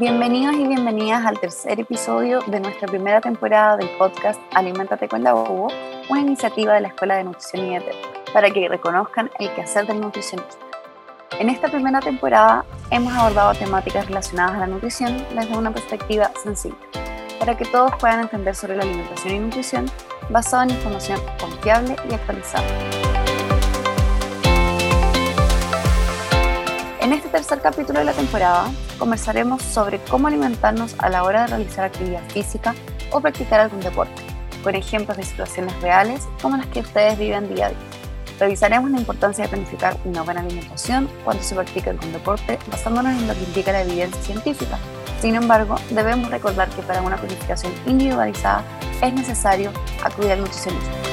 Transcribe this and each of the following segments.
Bienvenidos y bienvenidas al tercer episodio de nuestra primera temporada del podcast Aliméntate con la Hugo, una iniciativa de la Escuela de Nutrición y Dietética, para que reconozcan el quehacer del nutricionista. En esta primera temporada hemos abordado temáticas relacionadas a la nutrición desde una perspectiva sencilla, para que todos puedan entender sobre la alimentación y nutrición basada en información confiable y actualizada. En este tercer capítulo de la temporada conversaremos sobre cómo alimentarnos a la hora de realizar actividad física o practicar algún deporte, con ejemplos de situaciones reales como las que ustedes viven día a día. Revisaremos la importancia de planificar una buena alimentación cuando se practica algún deporte basándonos en lo que indica la evidencia científica. Sin embargo, debemos recordar que para una planificación individualizada es necesario acudir al nutricionista.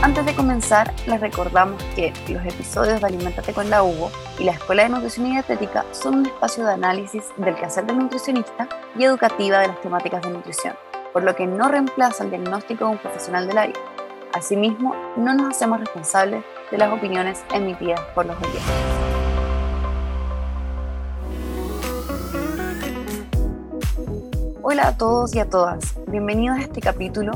Antes de comenzar, les recordamos que los episodios de Alimentate con la Hugo y la Escuela de Nutrición y Dietética son un espacio de análisis del quehacer del nutricionista y educativa de las temáticas de nutrición, por lo que no reemplaza el diagnóstico de un profesional del área. Asimismo, no nos hacemos responsables de las opiniones emitidas por los oyentes. Hola a todos y a todas, bienvenidos a este capítulo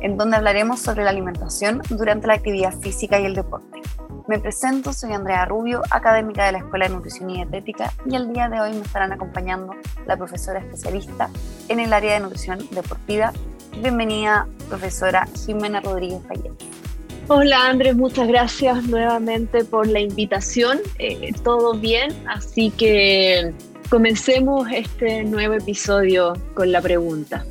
en donde hablaremos sobre la alimentación durante la actividad física y el deporte. Me presento, soy Andrea Rubio, académica de la Escuela de Nutrición y Dietética, y el día de hoy me estarán acompañando la profesora especialista en el área de nutrición deportiva. Bienvenida, profesora Jimena Rodríguez Fayet. Hola Andrés, muchas gracias nuevamente por la invitación. Eh, todo bien, así que comencemos este nuevo episodio con la pregunta.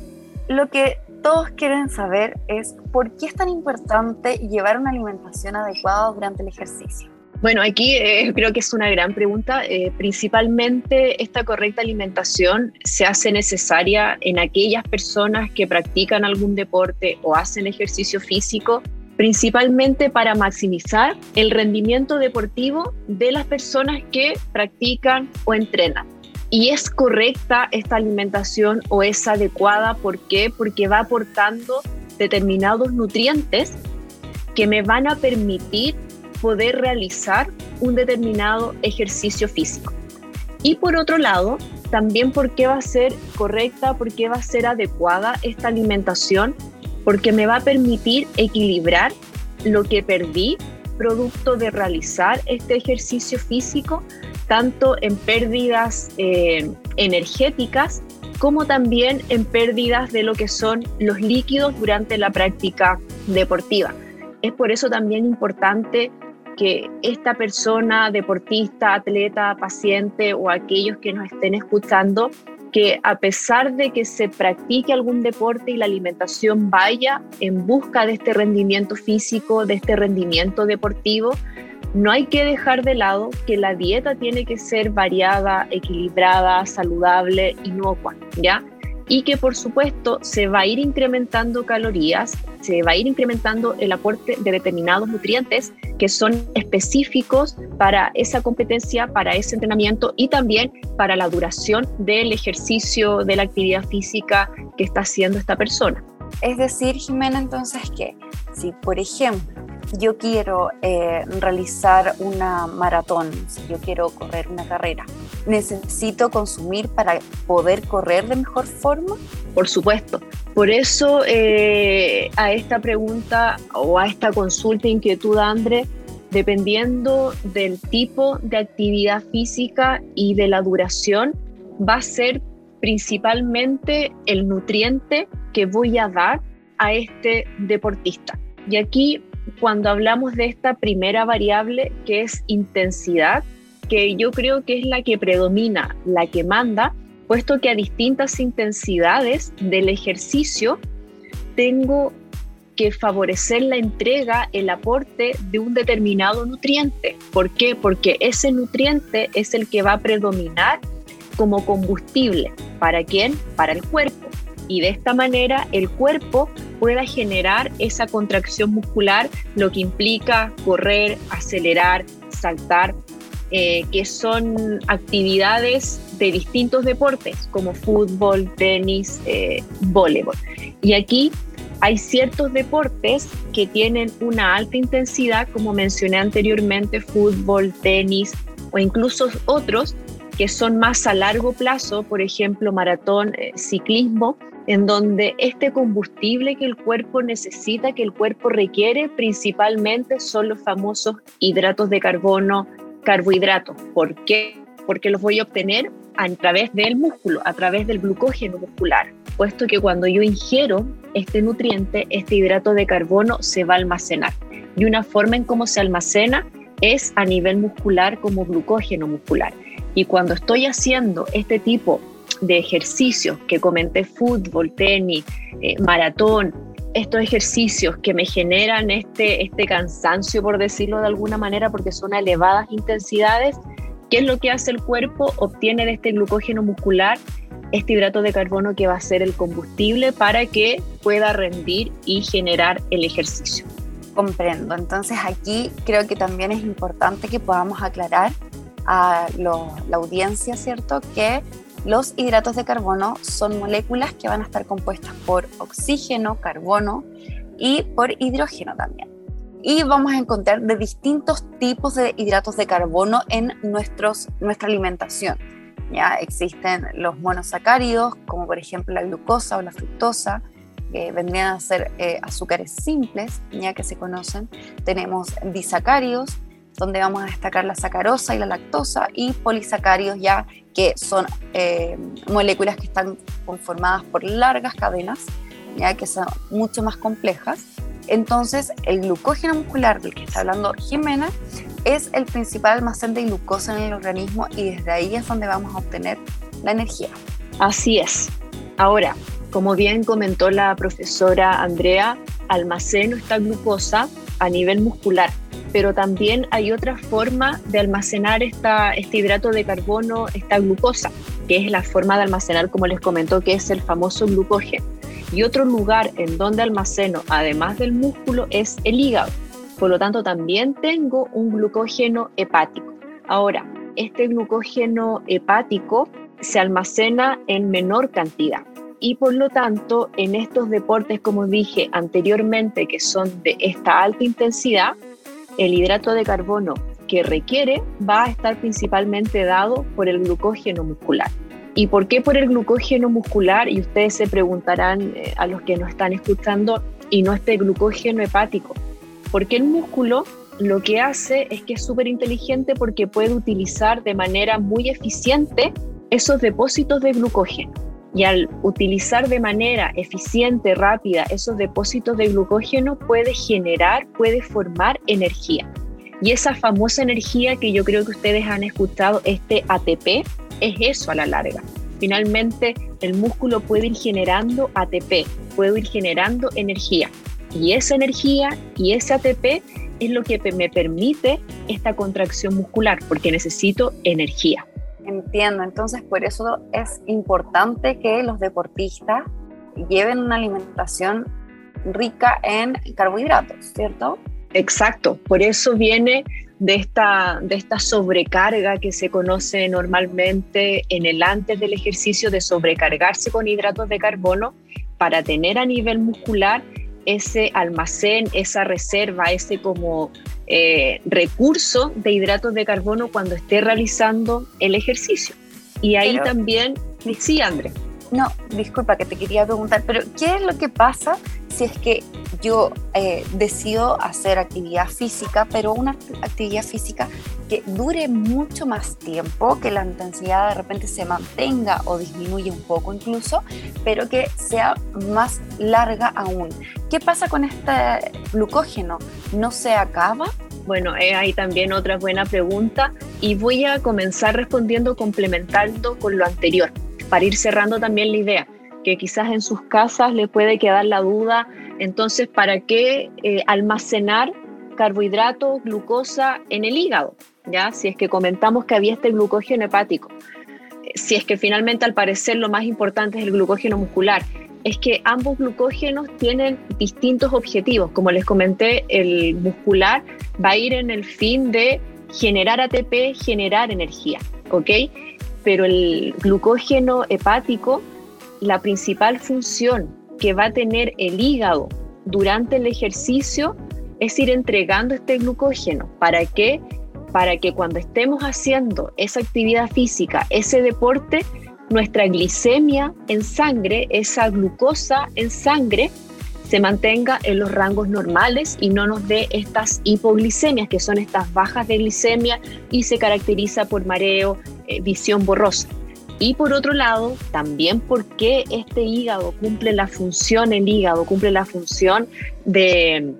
Lo que todos quieren saber es por qué es tan importante llevar una alimentación adecuada durante el ejercicio. Bueno, aquí eh, creo que es una gran pregunta. Eh, principalmente esta correcta alimentación se hace necesaria en aquellas personas que practican algún deporte o hacen ejercicio físico, principalmente para maximizar el rendimiento deportivo de las personas que practican o entrenan y es correcta esta alimentación o es adecuada. ¿Por qué? Porque va aportando determinados nutrientes que me van a permitir poder realizar un determinado ejercicio físico. Y por otro lado, también por qué va a ser correcta, por qué va a ser adecuada esta alimentación, porque me va a permitir equilibrar lo que perdí producto de realizar este ejercicio físico tanto en pérdidas eh, energéticas como también en pérdidas de lo que son los líquidos durante la práctica deportiva. Es por eso también importante que esta persona, deportista, atleta, paciente o aquellos que nos estén escuchando, que a pesar de que se practique algún deporte y la alimentación vaya en busca de este rendimiento físico, de este rendimiento deportivo, no hay que dejar de lado que la dieta tiene que ser variada, equilibrada, saludable, inocua, ¿ya? Y que por supuesto se va a ir incrementando calorías, se va a ir incrementando el aporte de determinados nutrientes que son específicos para esa competencia, para ese entrenamiento y también para la duración del ejercicio, de la actividad física que está haciendo esta persona. Es decir, Jimena, entonces que si por ejemplo yo quiero eh, realizar una maratón, si yo quiero correr una carrera, ¿necesito consumir para poder correr de mejor forma? Por supuesto. Por eso eh, a esta pregunta o a esta consulta, inquietud, André, dependiendo del tipo de actividad física y de la duración, va a ser principalmente el nutriente que voy a dar a este deportista. Y aquí cuando hablamos de esta primera variable que es intensidad, que yo creo que es la que predomina, la que manda, puesto que a distintas intensidades del ejercicio tengo que favorecer la entrega, el aporte de un determinado nutriente. ¿Por qué? Porque ese nutriente es el que va a predominar como combustible. ¿Para quién? Para el cuerpo y de esta manera el cuerpo pueda generar esa contracción muscular, lo que implica correr, acelerar, saltar, eh, que son actividades de distintos deportes como fútbol, tenis, eh, voleibol. Y aquí hay ciertos deportes que tienen una alta intensidad, como mencioné anteriormente, fútbol, tenis, o incluso otros que son más a largo plazo, por ejemplo, maratón, eh, ciclismo, en donde este combustible que el cuerpo necesita, que el cuerpo requiere, principalmente son los famosos hidratos de carbono, carbohidratos. ¿Por qué? Porque los voy a obtener a través del músculo, a través del glucógeno muscular, puesto que cuando yo ingiero este nutriente, este hidrato de carbono se va a almacenar. Y una forma en cómo se almacena es a nivel muscular como glucógeno muscular. Y cuando estoy haciendo este tipo de ejercicios que comenté, fútbol, tenis, eh, maratón, estos ejercicios que me generan este, este cansancio, por decirlo de alguna manera, porque son elevadas intensidades, ¿qué es lo que hace el cuerpo? Obtiene de este glucógeno muscular este hidrato de carbono que va a ser el combustible para que pueda rendir y generar el ejercicio. Comprendo. Entonces aquí creo que también es importante que podamos aclarar a la audiencia, ¿cierto? Que los hidratos de carbono son moléculas que van a estar compuestas por oxígeno, carbono y por hidrógeno también. Y vamos a encontrar de distintos tipos de hidratos de carbono en nuestra alimentación. Ya existen los monosacáridos, como por ejemplo la glucosa o la fructosa, que vendrían a ser eh, azúcares simples, ya que se conocen. Tenemos disacáridos, donde vamos a destacar la sacarosa y la lactosa, y polisacáridos ya que son eh, moléculas que están conformadas por largas cadenas, ya que son mucho más complejas. Entonces, el glucógeno muscular del que está hablando Jimena es el principal almacén de glucosa en el organismo y desde ahí es donde vamos a obtener la energía. Así es. Ahora, como bien comentó la profesora Andrea, almaceno esta glucosa a nivel muscular, pero también hay otra forma de almacenar esta, este hidrato de carbono, esta glucosa, que es la forma de almacenar, como les comentó, que es el famoso glucógeno. Y otro lugar en donde almaceno, además del músculo, es el hígado. Por lo tanto, también tengo un glucógeno hepático. Ahora, este glucógeno hepático se almacena en menor cantidad y por lo tanto en estos deportes, como dije anteriormente, que son de esta alta intensidad, el hidrato de carbono que requiere va a estar principalmente dado por el glucógeno muscular. ¿Y por qué por el glucógeno muscular? Y ustedes se preguntarán eh, a los que nos están escuchando, y no este glucógeno hepático. Porque el músculo lo que hace es que es súper inteligente porque puede utilizar de manera muy eficiente esos depósitos de glucógeno. Y al utilizar de manera eficiente, rápida, esos depósitos de glucógeno, puede generar, puede formar energía. Y esa famosa energía que yo creo que ustedes han escuchado, este ATP, es eso a la larga. Finalmente, el músculo puede ir generando ATP, puede ir generando energía. Y esa energía y ese ATP es lo que me permite esta contracción muscular, porque necesito energía. Entiendo, entonces por eso es importante que los deportistas lleven una alimentación rica en carbohidratos, ¿cierto? Exacto, por eso viene de esta, de esta sobrecarga que se conoce normalmente en el antes del ejercicio de sobrecargarse con hidratos de carbono para tener a nivel muscular ese almacén, esa reserva, ese como eh, recurso de hidratos de carbono cuando esté realizando el ejercicio. Y ahí también, sí, André. No, disculpa que te quería preguntar, pero ¿qué es lo que pasa si es que yo eh, decido hacer actividad física, pero una actividad física que dure mucho más tiempo, que la intensidad de repente se mantenga o disminuye un poco incluso, pero que sea más larga aún. ¿Qué pasa con este glucógeno? ¿No se acaba? Bueno, eh, hay también otra buena pregunta y voy a comenzar respondiendo complementando con lo anterior, para ir cerrando también la idea, que quizás en sus casas le puede quedar la duda, entonces, ¿para qué eh, almacenar carbohidratos, glucosa en el hígado? ¿Ya? Si es que comentamos que había este glucógeno hepático, si es que finalmente al parecer lo más importante es el glucógeno muscular es que ambos glucógenos tienen distintos objetivos. Como les comenté, el muscular va a ir en el fin de generar ATP, generar energía, ¿ok? Pero el glucógeno hepático, la principal función que va a tener el hígado durante el ejercicio es ir entregando este glucógeno. ¿Para qué? para que cuando estemos haciendo esa actividad física, ese deporte, nuestra glicemia en sangre, esa glucosa en sangre, se mantenga en los rangos normales y no nos dé estas hipoglicemias, que son estas bajas de glicemia y se caracteriza por mareo, eh, visión borrosa. Y por otro lado, también porque este hígado cumple la función, el hígado cumple la función de,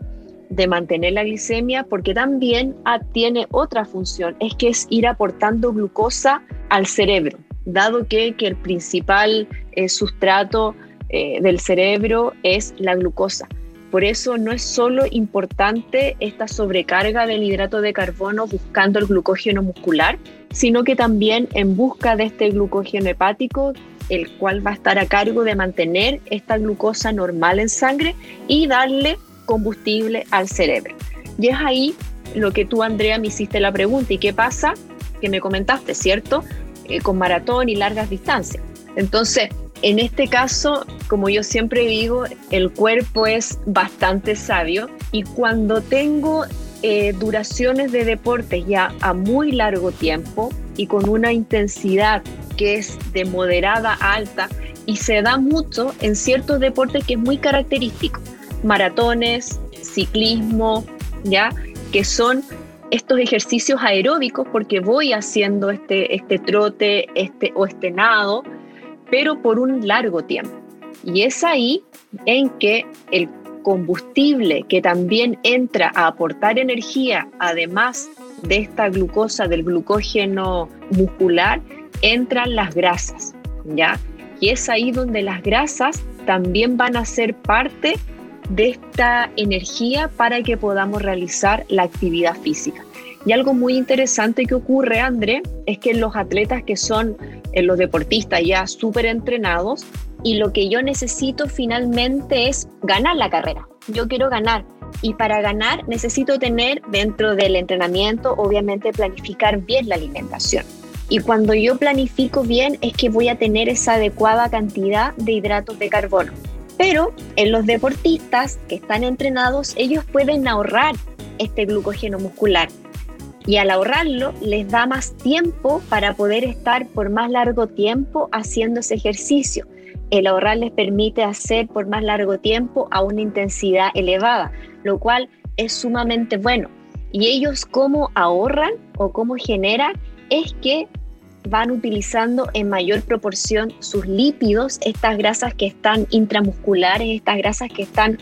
de mantener la glicemia, porque también tiene otra función, es que es ir aportando glucosa al cerebro, dado que, que el principal eh, sustrato eh, del cerebro es la glucosa. Por eso no es solo importante esta sobrecarga del hidrato de carbono buscando el glucógeno muscular, sino que también en busca de este glucógeno hepático, el cual va a estar a cargo de mantener esta glucosa normal en sangre y darle combustible al cerebro. Y es ahí lo que tú, Andrea, me hiciste la pregunta. ¿Y qué pasa? Que me comentaste, ¿cierto? Eh, con maratón y largas distancias. Entonces, en este caso, como yo siempre digo, el cuerpo es bastante sabio y cuando tengo eh, duraciones de deportes ya a muy largo tiempo y con una intensidad que es de moderada a alta y se da mucho en ciertos deportes que es muy característico, maratones, ciclismo, ya, que son estos ejercicios aeróbicos porque voy haciendo este, este trote este, o este nado pero por un largo tiempo. Y es ahí en que el combustible que también entra a aportar energía, además de esta glucosa, del glucógeno muscular, entran las grasas, ¿ya? Y es ahí donde las grasas también van a ser parte de esta energía para que podamos realizar la actividad física. Y algo muy interesante que ocurre, André, es que los atletas que son en los deportistas ya súper entrenados y lo que yo necesito finalmente es ganar la carrera. Yo quiero ganar y para ganar necesito tener dentro del entrenamiento, obviamente, planificar bien la alimentación. Y cuando yo planifico bien es que voy a tener esa adecuada cantidad de hidratos de carbono. Pero en los deportistas que están entrenados, ellos pueden ahorrar este glucógeno muscular y al ahorrarlo les da más tiempo para poder estar por más largo tiempo haciendo ese ejercicio. El ahorrar les permite hacer por más largo tiempo a una intensidad elevada, lo cual es sumamente bueno. Y ellos cómo ahorran o cómo generan es que van utilizando en mayor proporción sus lípidos, estas grasas que están intramusculares, estas grasas que están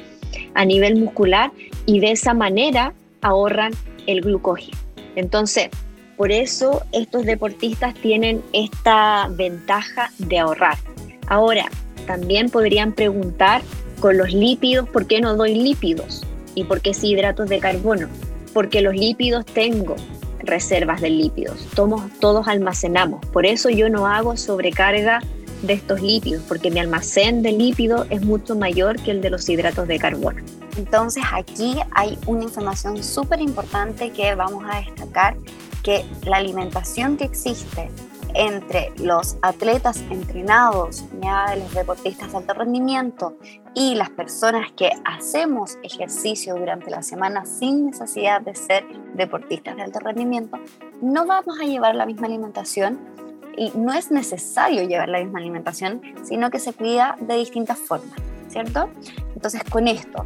a nivel muscular, y de esa manera ahorran el glucógeno. Entonces, por eso estos deportistas tienen esta ventaja de ahorrar. Ahora, también podrían preguntar con los lípidos, ¿por qué no doy lípidos? ¿Y por qué sí hidratos de carbono? Porque los lípidos tengo reservas de lípidos, todos, todos almacenamos. Por eso yo no hago sobrecarga de estos lípidos, porque mi almacén de lípidos es mucho mayor que el de los hidratos de carbono. Entonces aquí hay una información súper importante que vamos a destacar, que la alimentación que existe entre los atletas entrenados, ya los deportistas de alto rendimiento y las personas que hacemos ejercicio durante la semana sin necesidad de ser deportistas de alto rendimiento, no vamos a llevar la misma alimentación y no es necesario llevar la misma alimentación, sino que se cuida de distintas formas, ¿cierto? Entonces con esto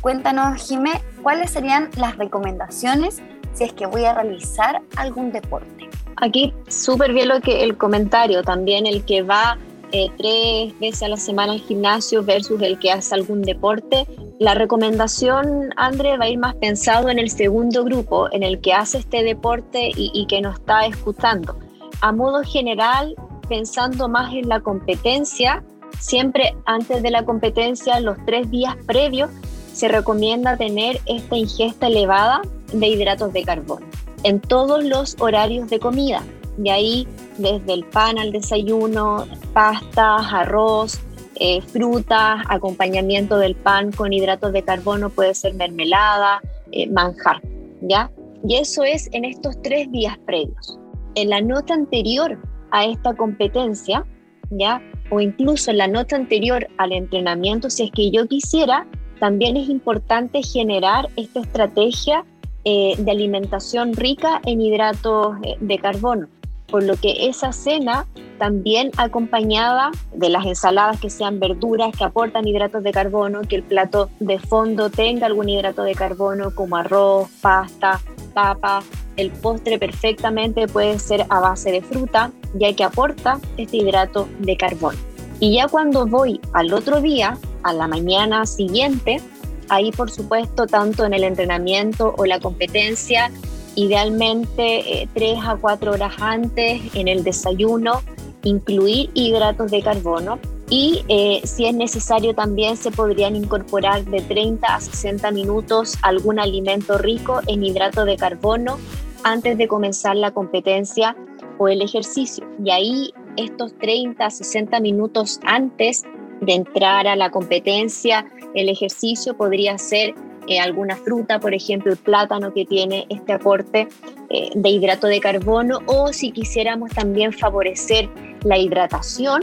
Cuéntanos, Jimé, ¿cuáles serían las recomendaciones si es que voy a realizar algún deporte? Aquí súper bien lo que el comentario, también el que va eh, tres veces a la semana al gimnasio versus el que hace algún deporte. La recomendación, André, va a ir más pensado en el segundo grupo, en el que hace este deporte y, y que nos está escuchando. A modo general, pensando más en la competencia, siempre antes de la competencia, los tres días previos, se recomienda tener esta ingesta elevada de hidratos de carbono en todos los horarios de comida. De ahí, desde el pan al desayuno, pastas, arroz, eh, frutas, acompañamiento del pan con hidratos de carbono puede ser mermelada, eh, manjar, ¿ya? Y eso es en estos tres días previos. En la nota anterior a esta competencia, ¿ya? O incluso en la nota anterior al entrenamiento, si es que yo quisiera, también es importante generar esta estrategia eh, de alimentación rica en hidratos eh, de carbono, por lo que esa cena también acompañada de las ensaladas que sean verduras que aportan hidratos de carbono, que el plato de fondo tenga algún hidrato de carbono como arroz, pasta, papa, el postre perfectamente puede ser a base de fruta, ya que aporta este hidrato de carbono. Y ya cuando voy al otro día, a la mañana siguiente, ahí por supuesto tanto en el entrenamiento o la competencia, idealmente eh, tres a cuatro horas antes en el desayuno, incluir hidratos de carbono y eh, si es necesario también se podrían incorporar de 30 a 60 minutos algún alimento rico en hidrato de carbono antes de comenzar la competencia o el ejercicio. Y ahí estos 30 a 60 minutos antes de entrar a la competencia, el ejercicio podría ser eh, alguna fruta, por ejemplo el plátano que tiene este aporte eh, de hidrato de carbono, o si quisiéramos también favorecer la hidratación,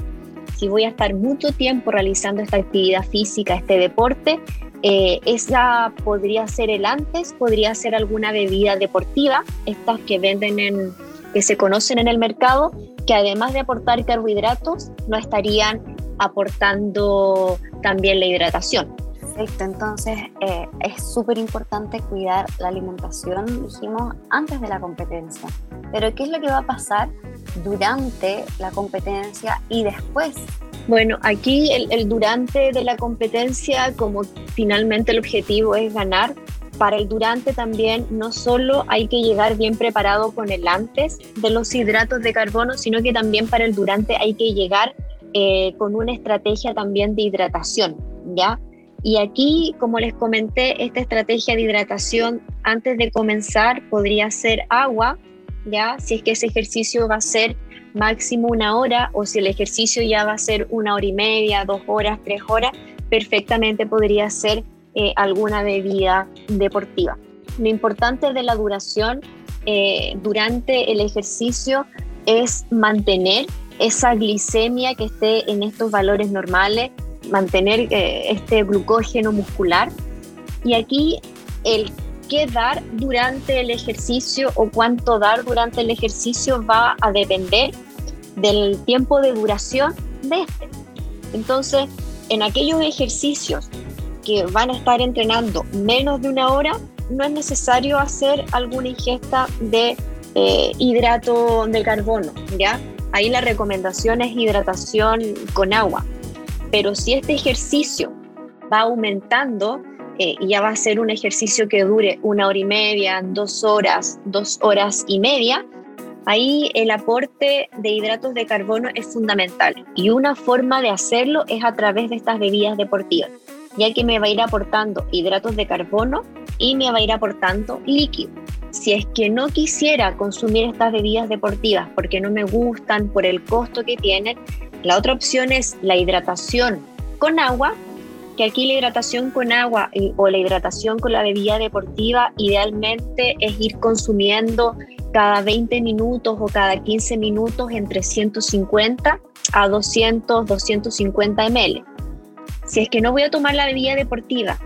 si voy a estar mucho tiempo realizando esta actividad física, este deporte, eh, esa podría ser el antes, podría ser alguna bebida deportiva, estas que venden en, que se conocen en el mercado, que además de aportar carbohidratos, no estarían aportando también la hidratación. Perfecto, entonces eh, es súper importante cuidar la alimentación, dijimos, antes de la competencia. Pero ¿qué es lo que va a pasar durante la competencia y después bueno, aquí el, durante de la competencia, como finalmente el objetivo es ganar, para el durante también no solo hay que llegar bien preparado con el antes de los hidratos de carbono, sino que también para el durante hay que llegar eh, con una estrategia también de hidratación, ¿ya? Y aquí, como les comenté, esta estrategia de hidratación antes de comenzar podría ser agua, ¿ya? Si es que ese ejercicio va a ser máximo una hora o si el ejercicio ya va a ser una hora y media, dos horas, tres horas, perfectamente podría ser eh, alguna bebida deportiva. Lo importante de la duración eh, durante el ejercicio es mantener esa glicemia que esté en estos valores normales, mantener eh, este glucógeno muscular. Y aquí el qué dar durante el ejercicio o cuánto dar durante el ejercicio va a depender del tiempo de duración de este. Entonces, en aquellos ejercicios que van a estar entrenando menos de una hora, no es necesario hacer alguna ingesta de eh, hidrato de carbono, ¿ya? Ahí la recomendación es hidratación con agua. Pero si este ejercicio va aumentando, eh, y ya va a ser un ejercicio que dure una hora y media, dos horas, dos horas y media, ahí el aporte de hidratos de carbono es fundamental. Y una forma de hacerlo es a través de estas bebidas deportivas, ya que me va a ir aportando hidratos de carbono y me va a ir aportando líquido. Si es que no quisiera consumir estas bebidas deportivas porque no me gustan, por el costo que tienen, la otra opción es la hidratación con agua que aquí la hidratación con agua o la hidratación con la bebida deportiva idealmente es ir consumiendo cada 20 minutos o cada 15 minutos entre 150 a 200, 250 ml. Si es que no voy a tomar la bebida deportiva,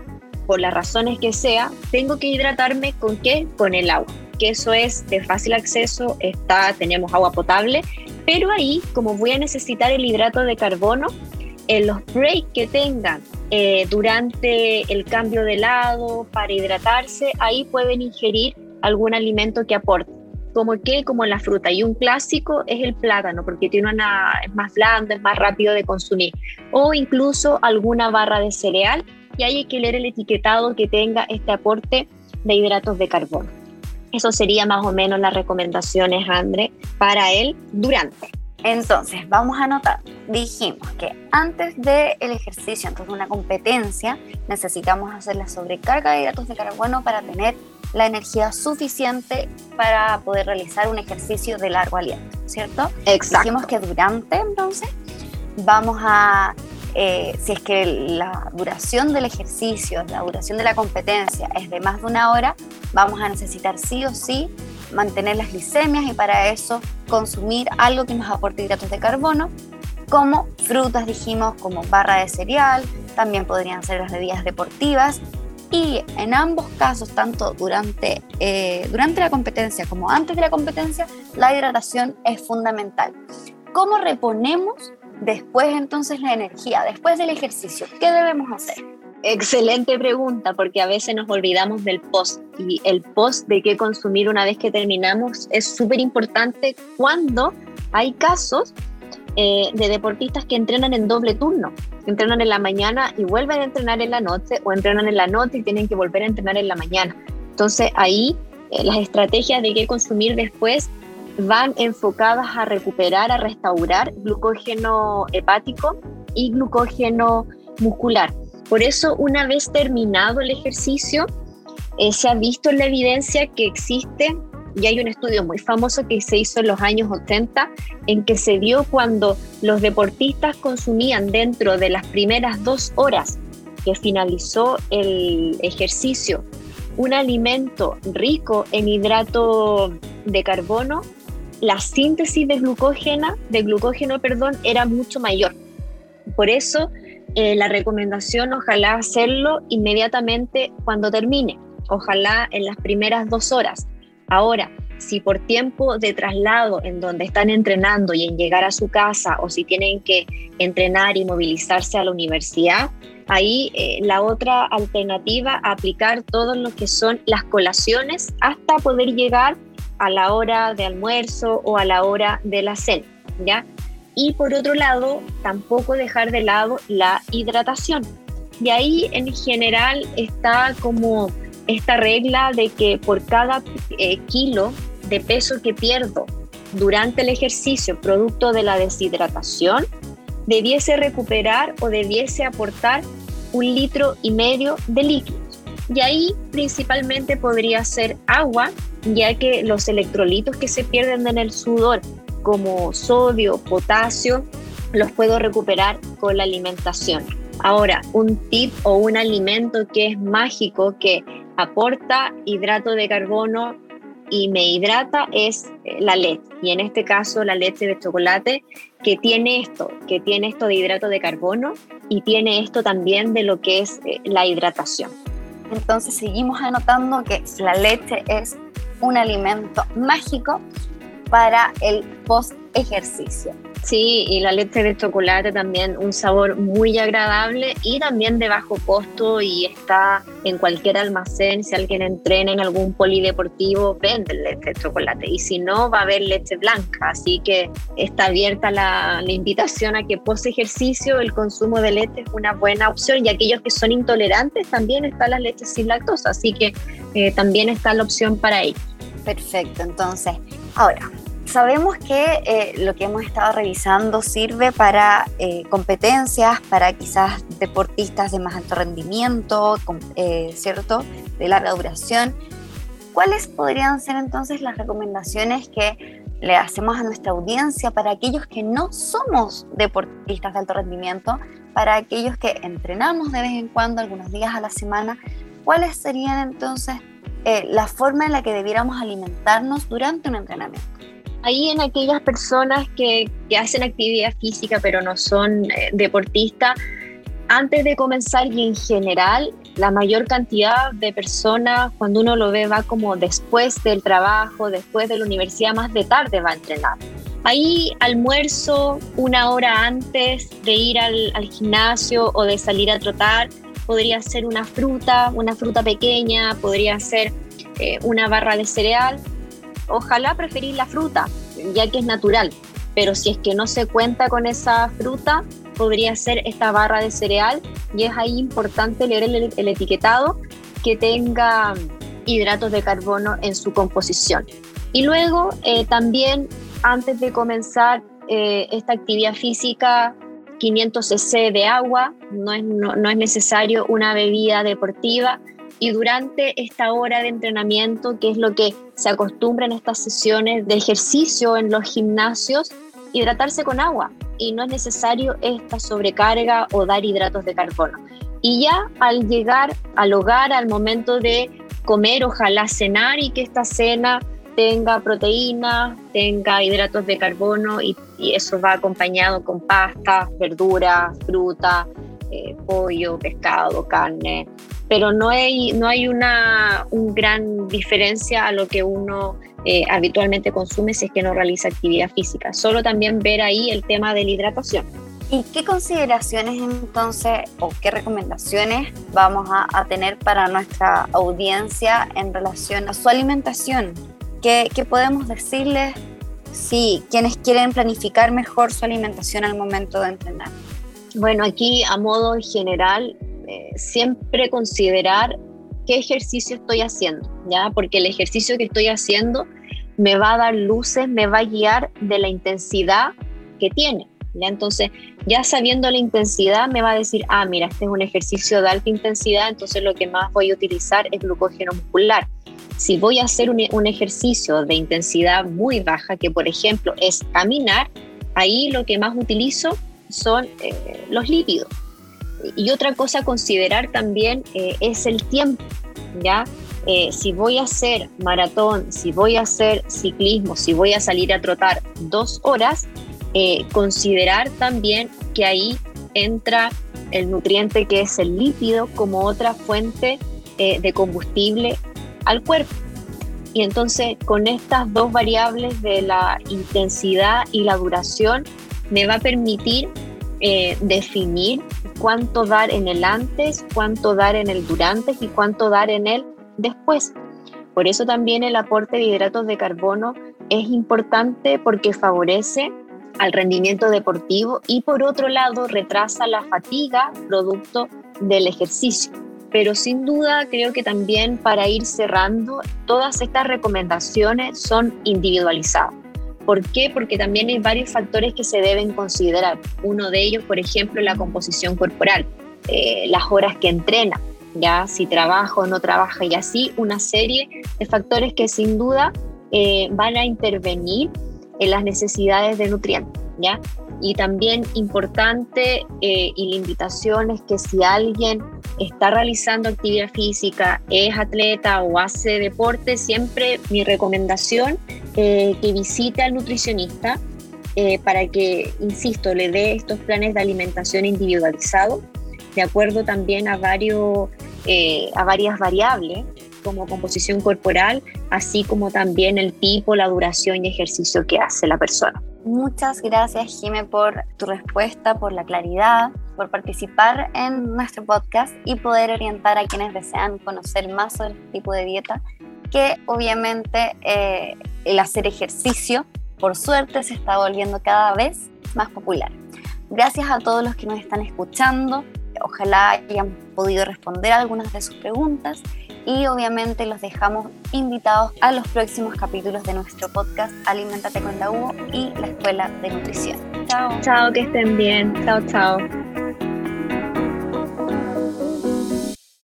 por las razones que sea, tengo que hidratarme con qué? Con el agua, que eso es de fácil acceso, está, tenemos agua potable, pero ahí, como voy a necesitar el hidrato de carbono, en los breaks que tengan eh, durante el cambio de lado para hidratarse, ahí pueden ingerir algún alimento que aporte, como que como la fruta. Y un clásico es el plátano, porque tiene una, es más blando, es más rápido de consumir. O incluso alguna barra de cereal, y hay que leer el etiquetado que tenga este aporte de hidratos de carbono. Eso sería más o menos las recomendaciones, André, para el durante. Entonces, vamos a anotar. Dijimos que antes del ejercicio, antes de una competencia, necesitamos hacer la sobrecarga de hidratos de carbono para tener la energía suficiente para poder realizar un ejercicio de largo aliento, ¿cierto? Exacto. Dijimos que durante, entonces, vamos a, eh, si es que la duración del ejercicio, la duración de la competencia es de más de una hora, vamos a necesitar sí o sí mantener las glicemias y para eso consumir algo que nos aporte hidratos de carbono, como frutas, dijimos, como barra de cereal, también podrían ser las bebidas deportivas Y en ambos casos, tanto durante, eh, durante la competencia como antes de la competencia, la hidratación es fundamental. ¿Cómo reponemos después entonces la energía, después del ejercicio? ¿Qué debemos hacer? Excelente pregunta, porque a veces nos olvidamos del post y el post de qué consumir una vez que terminamos es súper importante cuando hay casos eh, de deportistas que entrenan en doble turno, entrenan en la mañana y vuelven a entrenar en la noche o entrenan en la noche y tienen que volver a entrenar en la mañana. Entonces ahí eh, las estrategias de qué consumir después van enfocadas a recuperar, a restaurar glucógeno hepático y glucógeno muscular. Por eso, una vez terminado el ejercicio, eh, se ha visto la evidencia que existe, y hay un estudio muy famoso que se hizo en los años 80, en que se vio cuando los deportistas consumían dentro de las primeras dos horas que finalizó el ejercicio un alimento rico en hidrato de carbono, la síntesis de glucógeno, de glucógeno, perdón, era mucho mayor. Por eso eh, la recomendación ojalá hacerlo inmediatamente cuando termine, ojalá en las primeras dos horas. Ahora, si por tiempo de traslado en donde están entrenando y en llegar a su casa o si tienen que entrenar y movilizarse a la universidad, ahí eh, la otra alternativa, aplicar todo lo que son las colaciones hasta poder llegar a la hora de almuerzo o a la hora de la cena, ¿ya? y por otro lado, tampoco dejar de lado la hidratación. Y ahí en general está como esta regla de que por cada eh, kilo de peso que pierdo durante el ejercicio producto de la deshidratación, debiese recuperar o debiese aportar un litro y medio de líquidos. Y ahí principalmente podría ser agua, ya que los electrolitos que se pierden en el sudor como sodio, potasio, los puedo recuperar con la alimentación. Ahora, un tip o un alimento que es mágico, que aporta hidrato de carbono y me hidrata es eh, la leche. Y en este caso la leche de chocolate que tiene esto, que tiene esto de hidrato de carbono y tiene esto también de lo que es eh, la hidratación. Entonces seguimos anotando que la leche es un alimento mágico para el post ejercicio. Sí, y la leche de chocolate también un sabor muy agradable y también de bajo costo y está en cualquier almacén. Si alguien entrena en algún polideportivo, vende leche de chocolate y si no, va a haber leche blanca. Así que está abierta la, invitación a que post ejercicio el consumo de leche es una buena opción y aquellos que son intolerantes también está la leche sin lactosa. Así que eh, también está la opción para ellos. Perfecto, entonces, ahora, sabemos que eh, lo que hemos estado revisando sirve para eh, competencias, para quizás deportistas de más alto rendimiento, eh, ¿cierto? De larga duración. ¿Cuáles podrían ser entonces las recomendaciones que le hacemos a nuestra audiencia para aquellos que no somos deportistas de alto rendimiento, para aquellos que entrenamos de vez en cuando, algunos días a la semana? ¿Cuáles serían entonces eh, la forma en la que debiéramos alimentarnos durante un entrenamiento. Ahí en aquellas personas que, hacen actividad física pero no son eh, deportistas, antes de comenzar y en general, la mayor cantidad de personas, cuando uno lo ve, va como después del trabajo, después de la universidad, más de tarde va a entrenar. Ahí almuerzo una hora antes de ir al, al gimnasio o de salir a trotar, podría ser una fruta, una fruta pequeña, podría ser eh, una barra de cereal. Ojalá preferir la fruta, ya que es natural, pero si es que no se cuenta con esa fruta, podría ser esta barra de cereal y es ahí importante leer el, etiquetado que tenga hidratos de carbono en su composición. Y luego eh, también antes de comenzar eh, esta actividad física 500 cc de agua, no es, no, es necesario una bebida deportiva. Y durante esta hora de entrenamiento, que es lo que se acostumbra en estas sesiones de ejercicio en los gimnasios, hidratarse con agua. Y no es necesario esta sobrecarga o dar hidratos de carbono. Y ya al llegar al hogar, al momento de comer, ojalá cenar y que esta cena tenga proteína, tenga hidratos de carbono y, eso va acompañado con pasta, verduras, fruta, eh, pollo, pescado, carne, pero no hay, no hay una un gran diferencia a lo que uno eh, habitualmente consume si es que no realiza actividad física. Solo también ver ahí el tema de la hidratación. ¿Y qué consideraciones entonces o qué recomendaciones vamos a, a tener para nuestra audiencia en relación a su alimentación? ¿Qué, qué podemos decirles si quienes quieren planificar mejor su alimentación al momento de entrenar? Bueno, aquí a modo general, eh, siempre considerar qué ejercicio estoy haciendo, ¿ya? Porque el ejercicio que estoy haciendo me va a dar luces, me va a guiar de la intensidad que tiene. ¿ya? Entonces, ya sabiendo la intensidad, me va a decir, ah, mira, este es un ejercicio de alta intensidad, entonces lo que más voy a utilizar es glucógeno muscular. Si voy a hacer un, ejercicio de intensidad muy baja, que por ejemplo es caminar, ahí lo que más utilizo son eh, los lípidos. Y otra cosa a considerar también eh, es el tiempo, ¿ya? Eh, si voy a hacer maratón, si voy a hacer ciclismo, si voy a salir a trotar dos horas, considerar también que ahí entra el nutriente que es el lípido como otra fuente de combustible al cuerpo. Y entonces con estas dos variables de la intensidad y la duración me va a permitir eh, definir cuánto dar en el antes, cuánto dar en el durante y cuánto dar en el después. Por eso también el aporte de hidratos de carbono es importante porque favorece al rendimiento deportivo y por otro lado retrasa la fatiga producto del ejercicio. Pero sin duda creo que también para ir cerrando, todas estas recomendaciones son individualizadas. ¿Por qué? Porque también hay varios factores que se deben considerar. Uno de ellos, por ejemplo, la composición corporal, eh, las horas que entrena, ya si trabaja o no trabaja y así una serie de factores que sin duda eh, van a intervenir en las necesidades de nutrientes, ¿ya? Y también importante eh, y la invitación es que si alguien está realizando actividad física, es atleta o hace deporte, siempre mi recomendación eh, que visite al nutricionista eh, para que, insisto, le dé estos planes de alimentación individualizado, de acuerdo también a, varios, eh, a varias variables como composición corporal, así como también el tipo, la duración y ejercicio que hace la persona. Muchas gracias, Jime, por tu respuesta, por la claridad, por participar en nuestro podcast y poder orientar a quienes desean conocer más sobre este tipo de dieta, que obviamente eh, el hacer ejercicio, por suerte, se está volviendo cada vez más popular. Gracias a todos los que nos están escuchando. Ojalá hayan podido responder algunas de sus preguntas y obviamente los dejamos invitados a los próximos capítulos de nuestro podcast Alimentate con la U y la Escuela de Nutrición. Chao. Chao, que estén bien. Chao, chao.